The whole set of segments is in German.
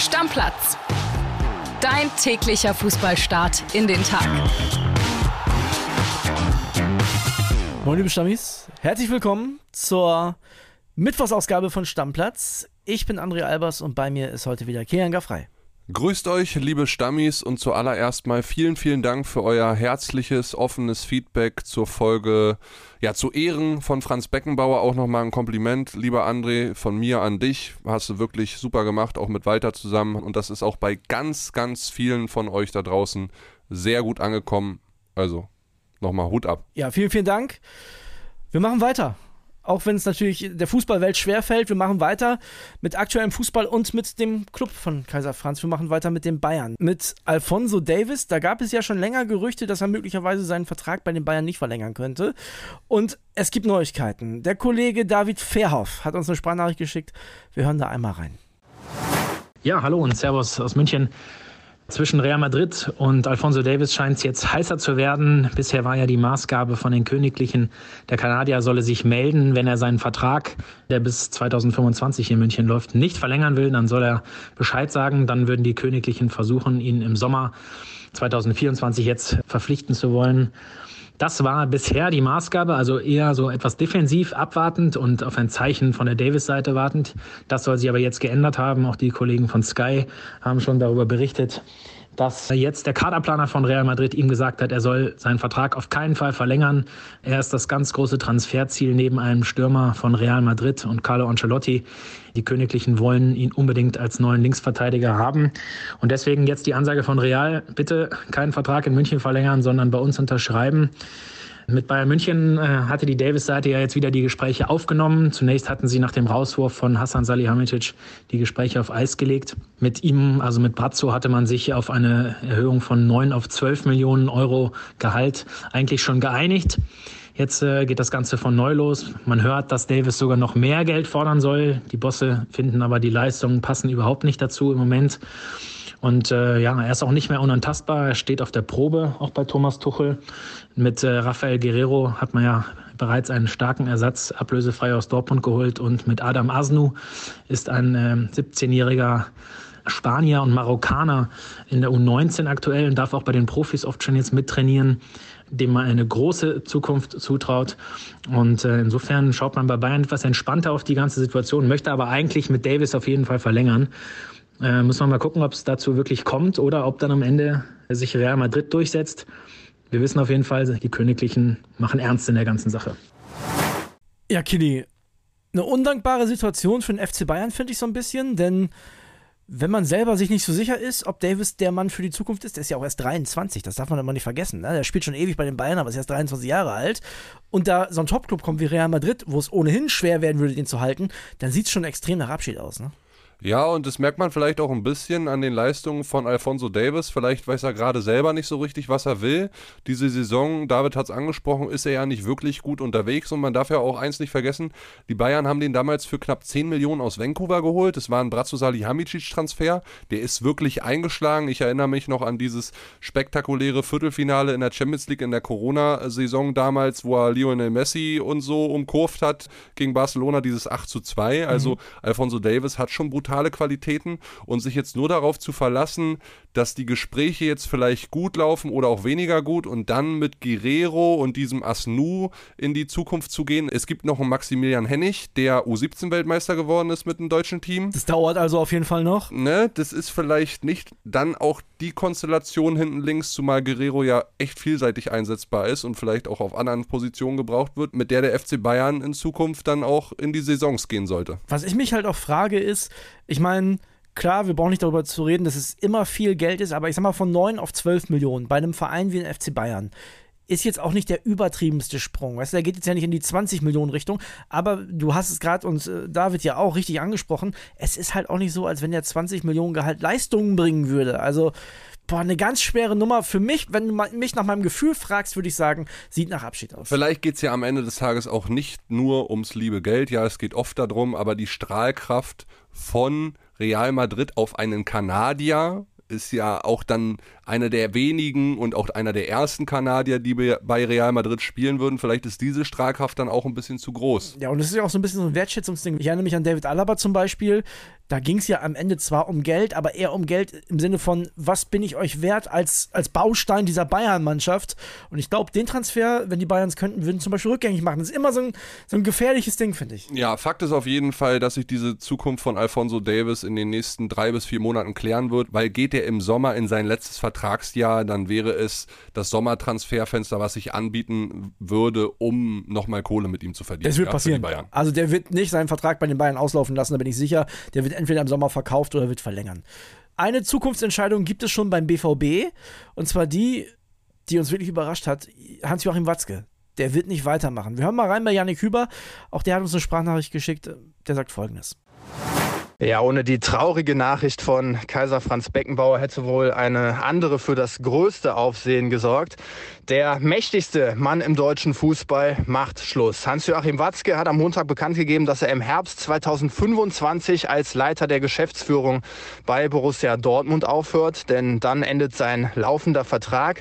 Stammplatz. Dein täglicher Fußballstart in den Tag. Moin liebe Stammis, herzlich willkommen zur Mittwochsausgabe von Stammplatz. Ich bin André Albers und bei mir ist heute wieder Kian Gaffrey. Grüßt euch, liebe Stammis, und zuallererst mal vielen, vielen Dank für euer herzliches, offenes Feedback zur Folge, ja, zu Ehren von Franz Beckenbauer. Auch nochmal ein Kompliment, lieber André, von mir an dich. Hast du wirklich super gemacht, auch mit Walter zusammen. Und das ist auch bei ganz, ganz vielen von euch da draußen sehr gut angekommen. Also, nochmal Hut ab. Ja, vielen, vielen Dank. Wir machen weiter auch wenn es natürlich der Fußballwelt schwerfällt. Wir machen weiter mit aktuellem Fußball und mit dem Club von Kaiser Franz. Wir machen weiter mit den Bayern. Mit Alfonso Davis, da gab es ja schon länger Gerüchte, dass er möglicherweise seinen Vertrag bei den Bayern nicht verlängern könnte. Und es gibt Neuigkeiten. Der Kollege David Verhoff hat uns eine Sprachnachricht geschickt. Wir hören da einmal rein. Ja, hallo und Servus aus München. Zwischen Real Madrid und Alfonso Davis scheint es jetzt heißer zu werden. Bisher war ja die Maßgabe von den Königlichen, der Kanadier solle sich melden, wenn er seinen Vertrag, der bis 2025 in München läuft, nicht verlängern will. Dann soll er Bescheid sagen. Dann würden die Königlichen versuchen, ihn im Sommer 2024 jetzt verpflichten zu wollen. Das war bisher die Maßgabe, also eher so etwas defensiv abwartend und auf ein Zeichen von der Davis-Seite wartend. Das soll sich aber jetzt geändert haben. Auch die Kollegen von Sky haben schon darüber berichtet, dass jetzt der Kaderplaner von Real Madrid ihm gesagt hat, er soll seinen Vertrag auf keinen Fall verlängern. Er ist das ganz große Transferziel neben einem Stürmer von Real Madrid und Carlo Ancelotti. Die Königlichen wollen ihn unbedingt als neuen Linksverteidiger haben. Und deswegen jetzt die Ansage von Real, bitte keinen Vertrag in München verlängern, sondern bei uns unterschreiben. Mit Bayern München äh, hatte die Davis-Seite ja jetzt wieder die Gespräche aufgenommen. Zunächst hatten sie nach dem Rauswurf von Hassan Salihamidzic die Gespräche auf Eis gelegt. Mit ihm, also mit Brazzo, hatte man sich auf eine Erhöhung von 9 auf 12 Millionen Euro Gehalt eigentlich schon geeinigt. Jetzt äh, geht das Ganze von neu los. Man hört, dass Davis sogar noch mehr Geld fordern soll. Die Bosse finden aber, die Leistungen passen überhaupt nicht dazu im Moment. Und äh, ja, er ist auch nicht mehr unantastbar. Er steht auf der Probe, auch bei Thomas Tuchel. Mit äh, Rafael Guerrero hat man ja bereits einen starken Ersatz ablösefrei aus Dortmund geholt. Und mit Adam Asnu ist ein äh, 17-jähriger Spanier und Marokkaner in der U19 aktuell und darf auch bei den Profis oft schon jetzt mittrainieren, dem man eine große Zukunft zutraut. Und äh, insofern schaut man bei Bayern etwas entspannter auf die ganze Situation, möchte aber eigentlich mit Davis auf jeden Fall verlängern. Äh, muss man mal gucken, ob es dazu wirklich kommt oder ob dann am Ende sich Real Madrid durchsetzt. Wir wissen auf jeden Fall, die Königlichen machen ernst in der ganzen Sache. Ja, Kili, eine undankbare Situation für den FC Bayern finde ich so ein bisschen, denn wenn man selber sich nicht so sicher ist, ob Davis der Mann für die Zukunft ist, der ist ja auch erst 23, das darf man immer nicht vergessen. Ne? Der spielt schon ewig bei den Bayern, aber ist erst 23 Jahre alt. Und da so ein Topclub kommt wie Real Madrid, wo es ohnehin schwer werden würde, den zu halten, dann sieht es schon extrem nach Abschied aus. Ne? Ja, und das merkt man vielleicht auch ein bisschen an den Leistungen von Alfonso Davis. Vielleicht weiß er gerade selber nicht so richtig, was er will. Diese Saison, David hat es angesprochen, ist er ja nicht wirklich gut unterwegs. Und man darf ja auch eins nicht vergessen, die Bayern haben den damals für knapp 10 Millionen aus Vancouver geholt. Das war ein Brazzo Salihamidzic-Transfer. Der ist wirklich eingeschlagen. Ich erinnere mich noch an dieses spektakuläre Viertelfinale in der Champions League in der Corona-Saison damals, wo er Lionel Messi und so umkurvt hat gegen Barcelona, dieses 8 zu 2. Also mhm. Alfonso Davis hat schon brutal brutale Qualitäten und sich jetzt nur darauf zu verlassen, dass die Gespräche jetzt vielleicht gut laufen oder auch weniger gut und dann mit Guerrero und diesem Asnu in die Zukunft zu gehen. Es gibt noch einen Maximilian Hennig, der U17-Weltmeister geworden ist mit dem deutschen Team. Das dauert also auf jeden Fall noch. Ne, das ist vielleicht nicht dann auch die Konstellation hinten links, zumal Guerrero ja echt vielseitig einsetzbar ist und vielleicht auch auf anderen Positionen gebraucht wird, mit der der FC Bayern in Zukunft dann auch in die Saisons gehen sollte. Was ich mich halt auch frage ist, ich meine, klar, wir brauchen nicht darüber zu reden, dass es immer viel Geld ist, aber ich sag mal von 9 auf 12 Millionen bei einem Verein wie den FC Bayern ist jetzt auch nicht der übertriebenste Sprung. Weißt du, der geht jetzt ja nicht in die 20 Millionen Richtung, aber du hast es gerade uns äh, David ja auch richtig angesprochen. Es ist halt auch nicht so, als wenn der 20 Millionen Gehalt Leistungen bringen würde. Also, boah, eine ganz schwere Nummer. Für mich, wenn du mich nach meinem Gefühl fragst, würde ich sagen, sieht nach Abschied aus. Vielleicht geht es ja am Ende des Tages auch nicht nur ums liebe Geld. Ja, es geht oft darum, aber die Strahlkraft von Real Madrid auf einen Kanadier ist ja auch dann einer der wenigen und auch einer der ersten Kanadier, die bei Real Madrid spielen würden. Vielleicht ist diese Strahlkraft dann auch ein bisschen zu groß. Ja, und es ist ja auch so ein bisschen so ein Wertschätzungsding. Ich erinnere mich an David Alaba zum Beispiel, da ging es ja am Ende zwar um Geld, aber eher um Geld im Sinne von, was bin ich euch wert als, als Baustein dieser Bayern-Mannschaft. Und ich glaube, den Transfer, wenn die Bayerns könnten, würden zum Beispiel rückgängig machen. Das ist immer so ein, so ein gefährliches Ding, finde ich. Ja, Fakt ist auf jeden Fall, dass sich diese Zukunft von Alfonso Davis in den nächsten drei bis vier Monaten klären wird, weil geht er im Sommer in sein letztes Vertragsjahr, dann wäre es das Sommertransferfenster, was sich anbieten würde, um nochmal Kohle mit ihm zu verdienen. Das wird passieren. Also der wird nicht seinen Vertrag bei den Bayern auslaufen lassen, da bin ich sicher. Der wird entweder im Sommer verkauft oder wird verlängern. Eine Zukunftsentscheidung gibt es schon beim BVB und zwar die, die uns wirklich überrascht hat, Hans-Joachim Watzke. Der wird nicht weitermachen. Wir hören mal rein bei Janik Hüber. Auch der hat uns eine Sprachnachricht geschickt. Der sagt folgendes. Ja, ohne die traurige Nachricht von Kaiser Franz Beckenbauer hätte wohl eine andere für das größte Aufsehen gesorgt. Der mächtigste Mann im deutschen Fußball macht Schluss. Hans-Joachim Watzke hat am Montag bekannt gegeben, dass er im Herbst 2025 als Leiter der Geschäftsführung bei Borussia Dortmund aufhört, denn dann endet sein laufender Vertrag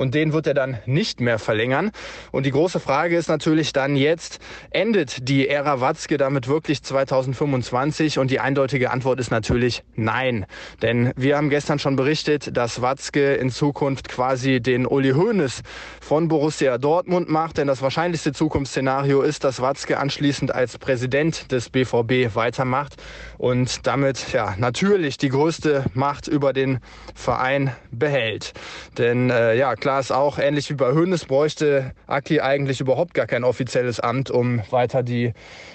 und den wird er dann nicht mehr verlängern. Und die große Frage ist natürlich dann jetzt, endet die Ära Watzke damit wirklich 2025? Und die eindeutige Antwort ist natürlich nein. Denn wir haben gestern schon berichtet, dass Watzke in Zukunft quasi den Uli Hoeneß von Borussia Dortmund macht. Denn das wahrscheinlichste Zukunftsszenario ist, dass Watzke anschließend als Präsident des BVB weitermacht und damit ja natürlich die größte Macht über den Verein behält. Denn äh, ja, klar ist auch, ähnlich wie bei Hönes bräuchte Aki eigentlich überhaupt gar kein offizielles Amt, um weiter die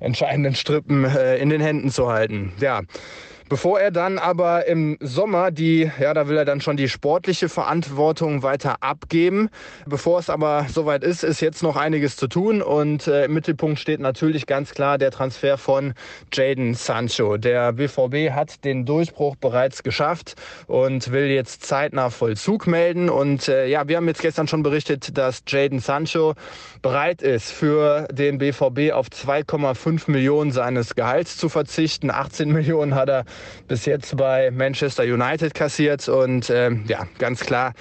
entscheidenden Strippen äh, in den Händen zu halten. Ja. Bevor er dann aber im Sommer die, ja, da will er dann schon die sportliche Verantwortung weiter abgeben. Bevor es aber soweit ist, ist jetzt noch einiges zu tun und äh, im Mittelpunkt steht natürlich ganz klar der Transfer von Jaden Sancho. Der BVB hat den Durchbruch bereits geschafft und will jetzt zeitnah Vollzug melden und äh, ja, wir haben jetzt gestern schon berichtet, dass Jaden Sancho bereit ist, für den BVB auf 2,5 Millionen seines Gehalts zu verzichten. 18 Millionen hat er bis jetzt bei Manchester United kassiert. Und ähm, ja, ganz klar,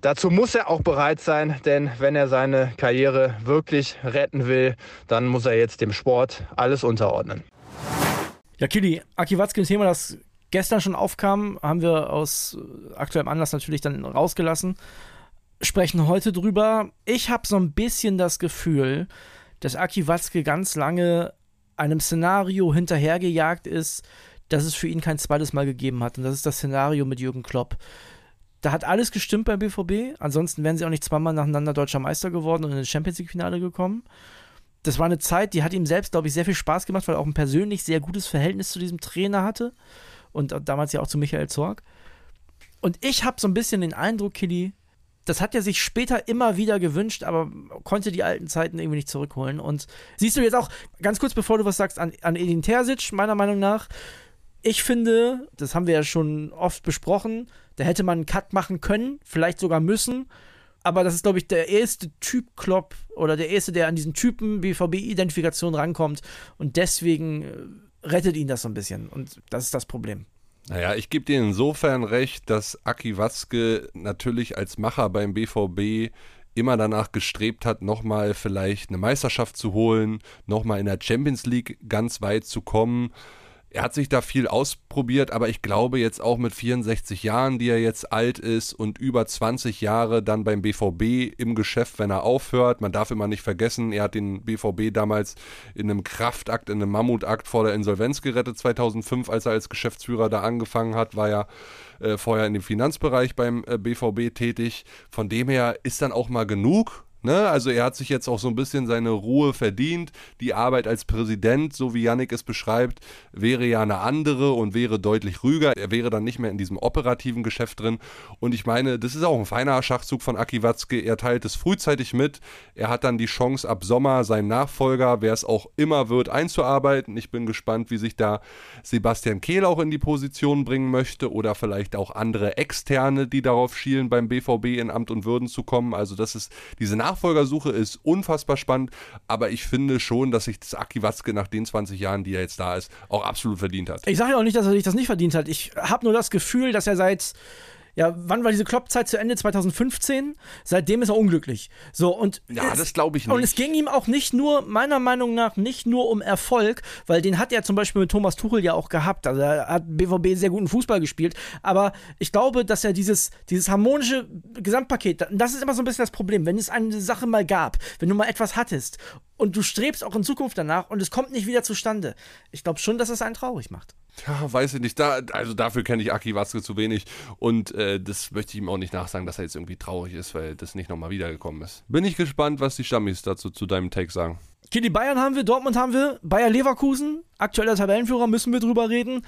dazu muss er auch bereit sein, denn wenn er seine Karriere wirklich retten will, dann muss er jetzt dem Sport alles unterordnen. Ja, Kili, Aki Watzke, ein Thema, das gestern schon aufkam, haben wir aus aktuellem Anlass natürlich dann rausgelassen. Sprechen heute drüber. Ich habe so ein bisschen das Gefühl, dass Aki Watzke ganz lange einem Szenario hinterhergejagt ist, dass es für ihn kein zweites Mal gegeben hat. Und das ist das Szenario mit Jürgen Klopp. Da hat alles gestimmt beim BVB. Ansonsten wären sie auch nicht zweimal nacheinander deutscher Meister geworden und in das Champions League-Finale gekommen. Das war eine Zeit, die hat ihm selbst, glaube ich, sehr viel Spaß gemacht, weil er auch ein persönlich sehr gutes Verhältnis zu diesem Trainer hatte. Und damals ja auch zu Michael Zorg. Und ich habe so ein bisschen den Eindruck, Killy, das hat er sich später immer wieder gewünscht, aber konnte die alten Zeiten irgendwie nicht zurückholen. Und siehst du jetzt auch, ganz kurz bevor du was sagst, an, an Edin Terzic, meiner Meinung nach, ich finde, das haben wir ja schon oft besprochen, da hätte man einen Cut machen können, vielleicht sogar müssen. Aber das ist, glaube ich, der erste Typ Klopp oder der erste, der an diesen Typen BVB-Identifikation rankommt. Und deswegen äh, rettet ihn das so ein bisschen. Und das ist das Problem. Naja, ich gebe dir insofern recht, dass Aki Watzke natürlich als Macher beim BVB immer danach gestrebt hat, nochmal vielleicht eine Meisterschaft zu holen, nochmal in der Champions League ganz weit zu kommen er hat sich da viel ausprobiert, aber ich glaube jetzt auch mit 64 Jahren, die er jetzt alt ist und über 20 Jahre dann beim BVB im Geschäft, wenn er aufhört. Man darf immer nicht vergessen, er hat den BVB damals in einem Kraftakt, in einem Mammutakt vor der Insolvenz gerettet 2005, als er als Geschäftsführer da angefangen hat, war ja äh, vorher in dem Finanzbereich beim äh, BVB tätig. Von dem her ist dann auch mal genug Ne? Also er hat sich jetzt auch so ein bisschen seine Ruhe verdient. Die Arbeit als Präsident, so wie Yannick es beschreibt, wäre ja eine andere und wäre deutlich ruhiger. Er wäre dann nicht mehr in diesem operativen Geschäft drin. Und ich meine, das ist auch ein feiner Schachzug von Aki Watzke. Er teilt es frühzeitig mit. Er hat dann die Chance, ab Sommer seinen Nachfolger, wer es auch immer wird, einzuarbeiten. Ich bin gespannt, wie sich da Sebastian Kehl auch in die Position bringen möchte oder vielleicht auch andere Externe, die darauf schielen, beim BVB in Amt und Würden zu kommen. Also das ist diese Nachfolger Nachfolgersuche ist unfassbar spannend, aber ich finde schon, dass sich das Aki Watzke nach den 20 Jahren, die er jetzt da ist, auch absolut verdient hat. Ich sage ja auch nicht, dass er sich das nicht verdient hat. Ich habe nur das Gefühl, dass er seit Ja, wann war diese Klopp-Zeit zu Ende? 2015? Seitdem ist er unglücklich. So, und. Ja, es, das glaube ich nicht. Und es ging ihm auch nicht nur, meiner Meinung nach, nicht nur um Erfolg, weil den hat er zum Beispiel mit Thomas Tuchel ja auch gehabt. Also er hat BVB sehr guten Fußball gespielt. Aber ich glaube, dass er dieses, dieses harmonische Gesamtpaket, das ist immer so ein bisschen das Problem. Wenn es eine Sache mal gab, wenn du mal etwas hattest und du strebst auch in Zukunft danach und es kommt nicht wieder zustande. Ich glaube schon, dass es einen traurig macht. Ja, weiß ich nicht. Da, also dafür kenne ich Aki Watzke zu wenig. Und äh, das möchte ich ihm auch nicht nachsagen, dass er jetzt irgendwie traurig ist, weil das nicht nochmal wiedergekommen ist. Bin ich gespannt, was die Stammis dazu zu deinem Take sagen. Okay, die Bayern haben wir, Dortmund haben wir, Bayer Leverkusen, aktueller Tabellenführer, müssen wir drüber reden.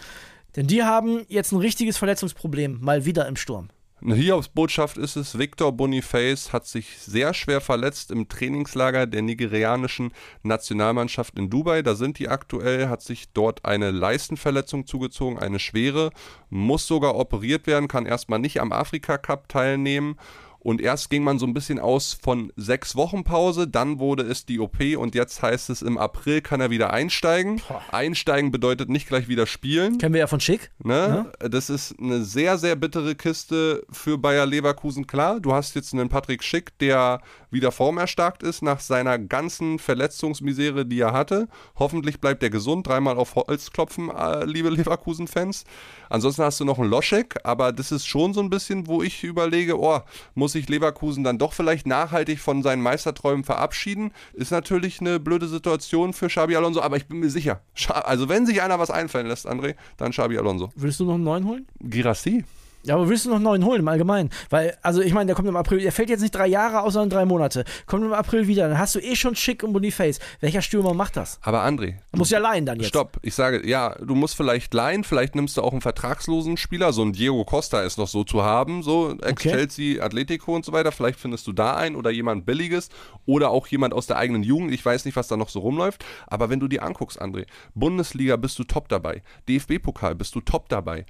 Denn die haben jetzt ein richtiges Verletzungsproblem, mal wieder im Sturm. Eine Hiobsbotschaft ist es, Victor Boniface hat sich sehr schwer verletzt im Trainingslager der nigerianischen Nationalmannschaft in Dubai. Da sind die aktuell, hat sich dort eine Leistenverletzung zugezogen, eine schwere, muss sogar operiert werden, kann erstmal nicht am Afrika Cup teilnehmen und erst ging man so ein bisschen aus von sechs Wochen Pause, dann wurde es die OP und jetzt heißt es, im April kann er wieder einsteigen. Boah. Einsteigen bedeutet nicht gleich wieder spielen. Kennen wir ja von Schick. Ne? Ja. Das ist eine sehr, sehr bittere Kiste für Bayer Leverkusen. Klar, du hast jetzt einen Patrick Schick, der wieder formerstarkt ist nach seiner ganzen Verletzungsmisere, die er hatte. Hoffentlich bleibt er gesund. Dreimal auf Holz klopfen, äh, liebe Leverkusen-Fans. Ansonsten hast du noch einen Loschek, aber das ist schon so ein bisschen, wo ich überlege, oh, muss sich Leverkusen dann doch vielleicht nachhaltig von seinen Meisterträumen verabschieden? Ist natürlich eine blöde Situation für Xabi Alonso, aber ich bin mir sicher. Also wenn sich einer was einfallen lässt, André, dann Xabi Alonso. Willst du noch einen neuen holen? Girassi. Ja, aber willst du noch einen neuen holen im Allgemeinen? Weil, also ich meine, der kommt im April, der fällt jetzt nicht drei Jahre aus, sondern drei Monate. Kommt im April wieder, dann hast du eh schon Schick und Boniface. Welcher Stürmer macht das? Aber André. Du musst ja leihen dann jetzt. Stopp, ich sage, ja, du musst vielleicht leihen, vielleicht nimmst du auch einen vertragslosen Spieler, so ein Diego Costa ist noch so zu haben, so Ex-Chelsea, Atletico und so weiter. Vielleicht findest du da einen oder jemand Billiges oder auch jemand aus der eigenen Jugend. Ich weiß nicht, was da noch so rumläuft. Aber wenn du dir anguckst, André, Bundesliga bist du top dabei. DFB-Pokal bist du top dabei.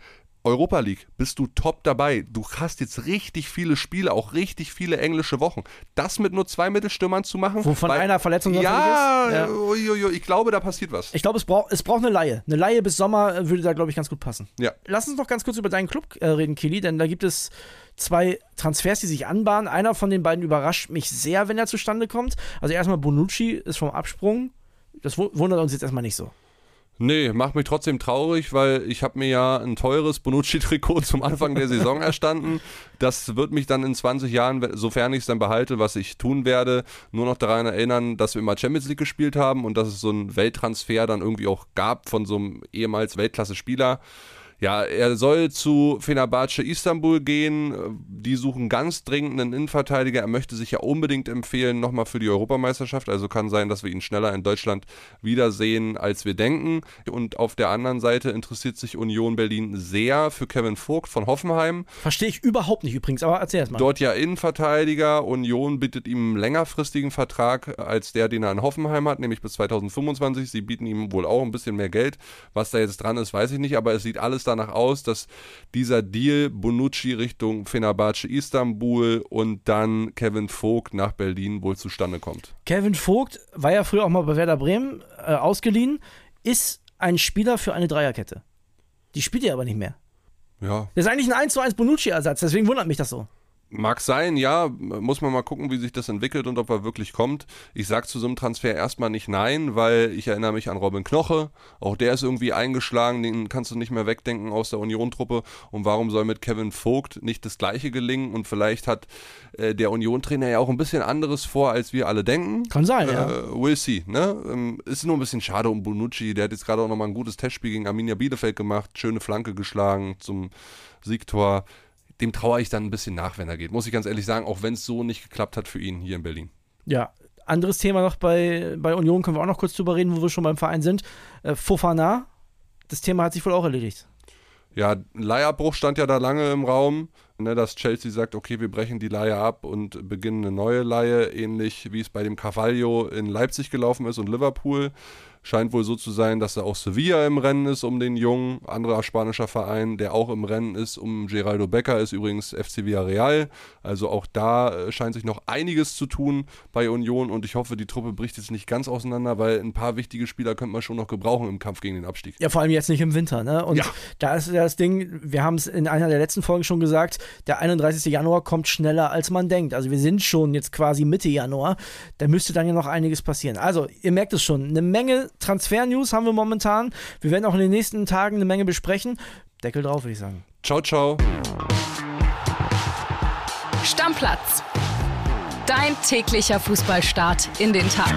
Europa League bist du top dabei. Du hast jetzt richtig viele Spiele, auch richtig viele englische Wochen. Das mit nur zwei Mittelstürmern zu machen. Wovon weil, einer Verletzung ja, ist? Ja, uiuiui, ich glaube, da passiert was. Ich glaube, es, brauch, es braucht eine Laie. Eine Laie bis Sommer würde da, glaube ich, ganz gut passen. Ja. Lass uns noch ganz kurz über deinen Club äh, reden, Kili, denn da gibt es zwei Transfers, die sich anbahnen. Einer von den beiden überrascht mich sehr, wenn er zustande kommt. Also erstmal Bonucci ist vom Absprung. Das wundert uns jetzt erstmal nicht so. Nee, macht mich trotzdem traurig, weil ich habe mir ja ein teures Bonucci-Trikot zum Anfang der Saison erstanden. Das wird mich dann in 20 Jahren, sofern ich es dann behalte, was ich tun werde, nur noch daran erinnern, dass wir immer Champions League gespielt haben und dass es so einen Welttransfer dann irgendwie auch gab von so einem ehemals Weltklasse-Spieler. Ja, er soll zu Fenerbahce Istanbul gehen. Die suchen ganz dringend einen Innenverteidiger. Er möchte sich ja unbedingt empfehlen, nochmal für die Europameisterschaft. Also kann sein, dass wir ihn schneller in Deutschland wiedersehen, als wir denken. Und auf der anderen Seite interessiert sich Union Berlin sehr für Kevin Vogt von Hoffenheim. Verstehe ich überhaupt nicht übrigens, aber erzähl erst mal. Dort ja Innenverteidiger. Union bietet ihm einen längerfristigen Vertrag als der, den er in Hoffenheim hat, nämlich bis 2025. Sie bieten ihm wohl auch ein bisschen mehr Geld. Was da jetzt dran ist, weiß ich nicht, aber es sieht alles danach aus, dass dieser Deal Bonucci Richtung Fenerbahce Istanbul und dann Kevin Vogt nach Berlin wohl zustande kommt. Kevin Vogt war ja früher auch mal bei Werder Bremen äh, ausgeliehen, ist ein Spieler für eine Dreierkette. Die spielt er aber nicht mehr. Ja. Das ist eigentlich ein 1 zu 1 Bonucci-Ersatz, deswegen wundert mich das so. Mag sein, ja. Muss man mal gucken, wie sich das entwickelt und ob er wirklich kommt. Ich sag zu so einem Transfer erstmal nicht nein, weil ich erinnere mich an Robin Knoche. Auch der ist irgendwie eingeschlagen, den kannst du nicht mehr wegdenken aus der Union-Truppe. Und warum soll mit Kevin Vogt nicht das Gleiche gelingen? Und vielleicht hat äh, der Union-Trainer ja auch ein bisschen anderes vor, als wir alle denken. Kann sein, äh, ja. We'll see, ne? Ähm, ist nur ein bisschen schade um Bonucci. Der hat jetzt gerade auch nochmal ein gutes Testspiel gegen Arminia Bielefeld gemacht. Schöne Flanke geschlagen zum Siegtor dem traue ich dann ein bisschen nach, wenn er geht. Muss ich ganz ehrlich sagen, auch wenn es so nicht geklappt hat für ihn hier in Berlin. Ja, anderes Thema noch bei, bei Union, können wir auch noch kurz drüber reden, wo wir schon beim Verein sind. Äh, Fofana, das Thema hat sich wohl auch erledigt. Ja, Leihabbruch stand ja da lange im Raum, ne, dass Chelsea sagt, okay, wir brechen die Leihe ab und beginnen eine neue Leihe, ähnlich wie es bei dem Carvalho in Leipzig gelaufen ist und Liverpool. Scheint wohl so zu sein, dass da auch Sevilla im Rennen ist um den Jungen, anderer spanischer Verein, der auch im Rennen ist um Geraldo Becker, ist übrigens FC Villarreal. Also auch da äh, scheint sich noch einiges zu tun bei Union und ich hoffe, die Truppe bricht jetzt nicht ganz auseinander, weil ein paar wichtige Spieler könnte man schon noch gebrauchen im Kampf gegen den Abstieg. Ja, vor allem jetzt nicht im Winter. Ne? Und Ja. da ist ja das Ding, wir haben es in einer der letzten Folgen schon gesagt, der 31. Januar kommt schneller, als man denkt. Also wir sind schon jetzt quasi Mitte Januar. Da müsste dann ja noch einiges passieren. Also ihr merkt es schon, eine Menge Transfer-News haben wir momentan. Wir werden auch in den nächsten Tagen eine Menge besprechen. Deckel drauf, würde ich sagen. Ciao, ciao. Stammplatz. Dein täglicher Fußballstart in den Tag.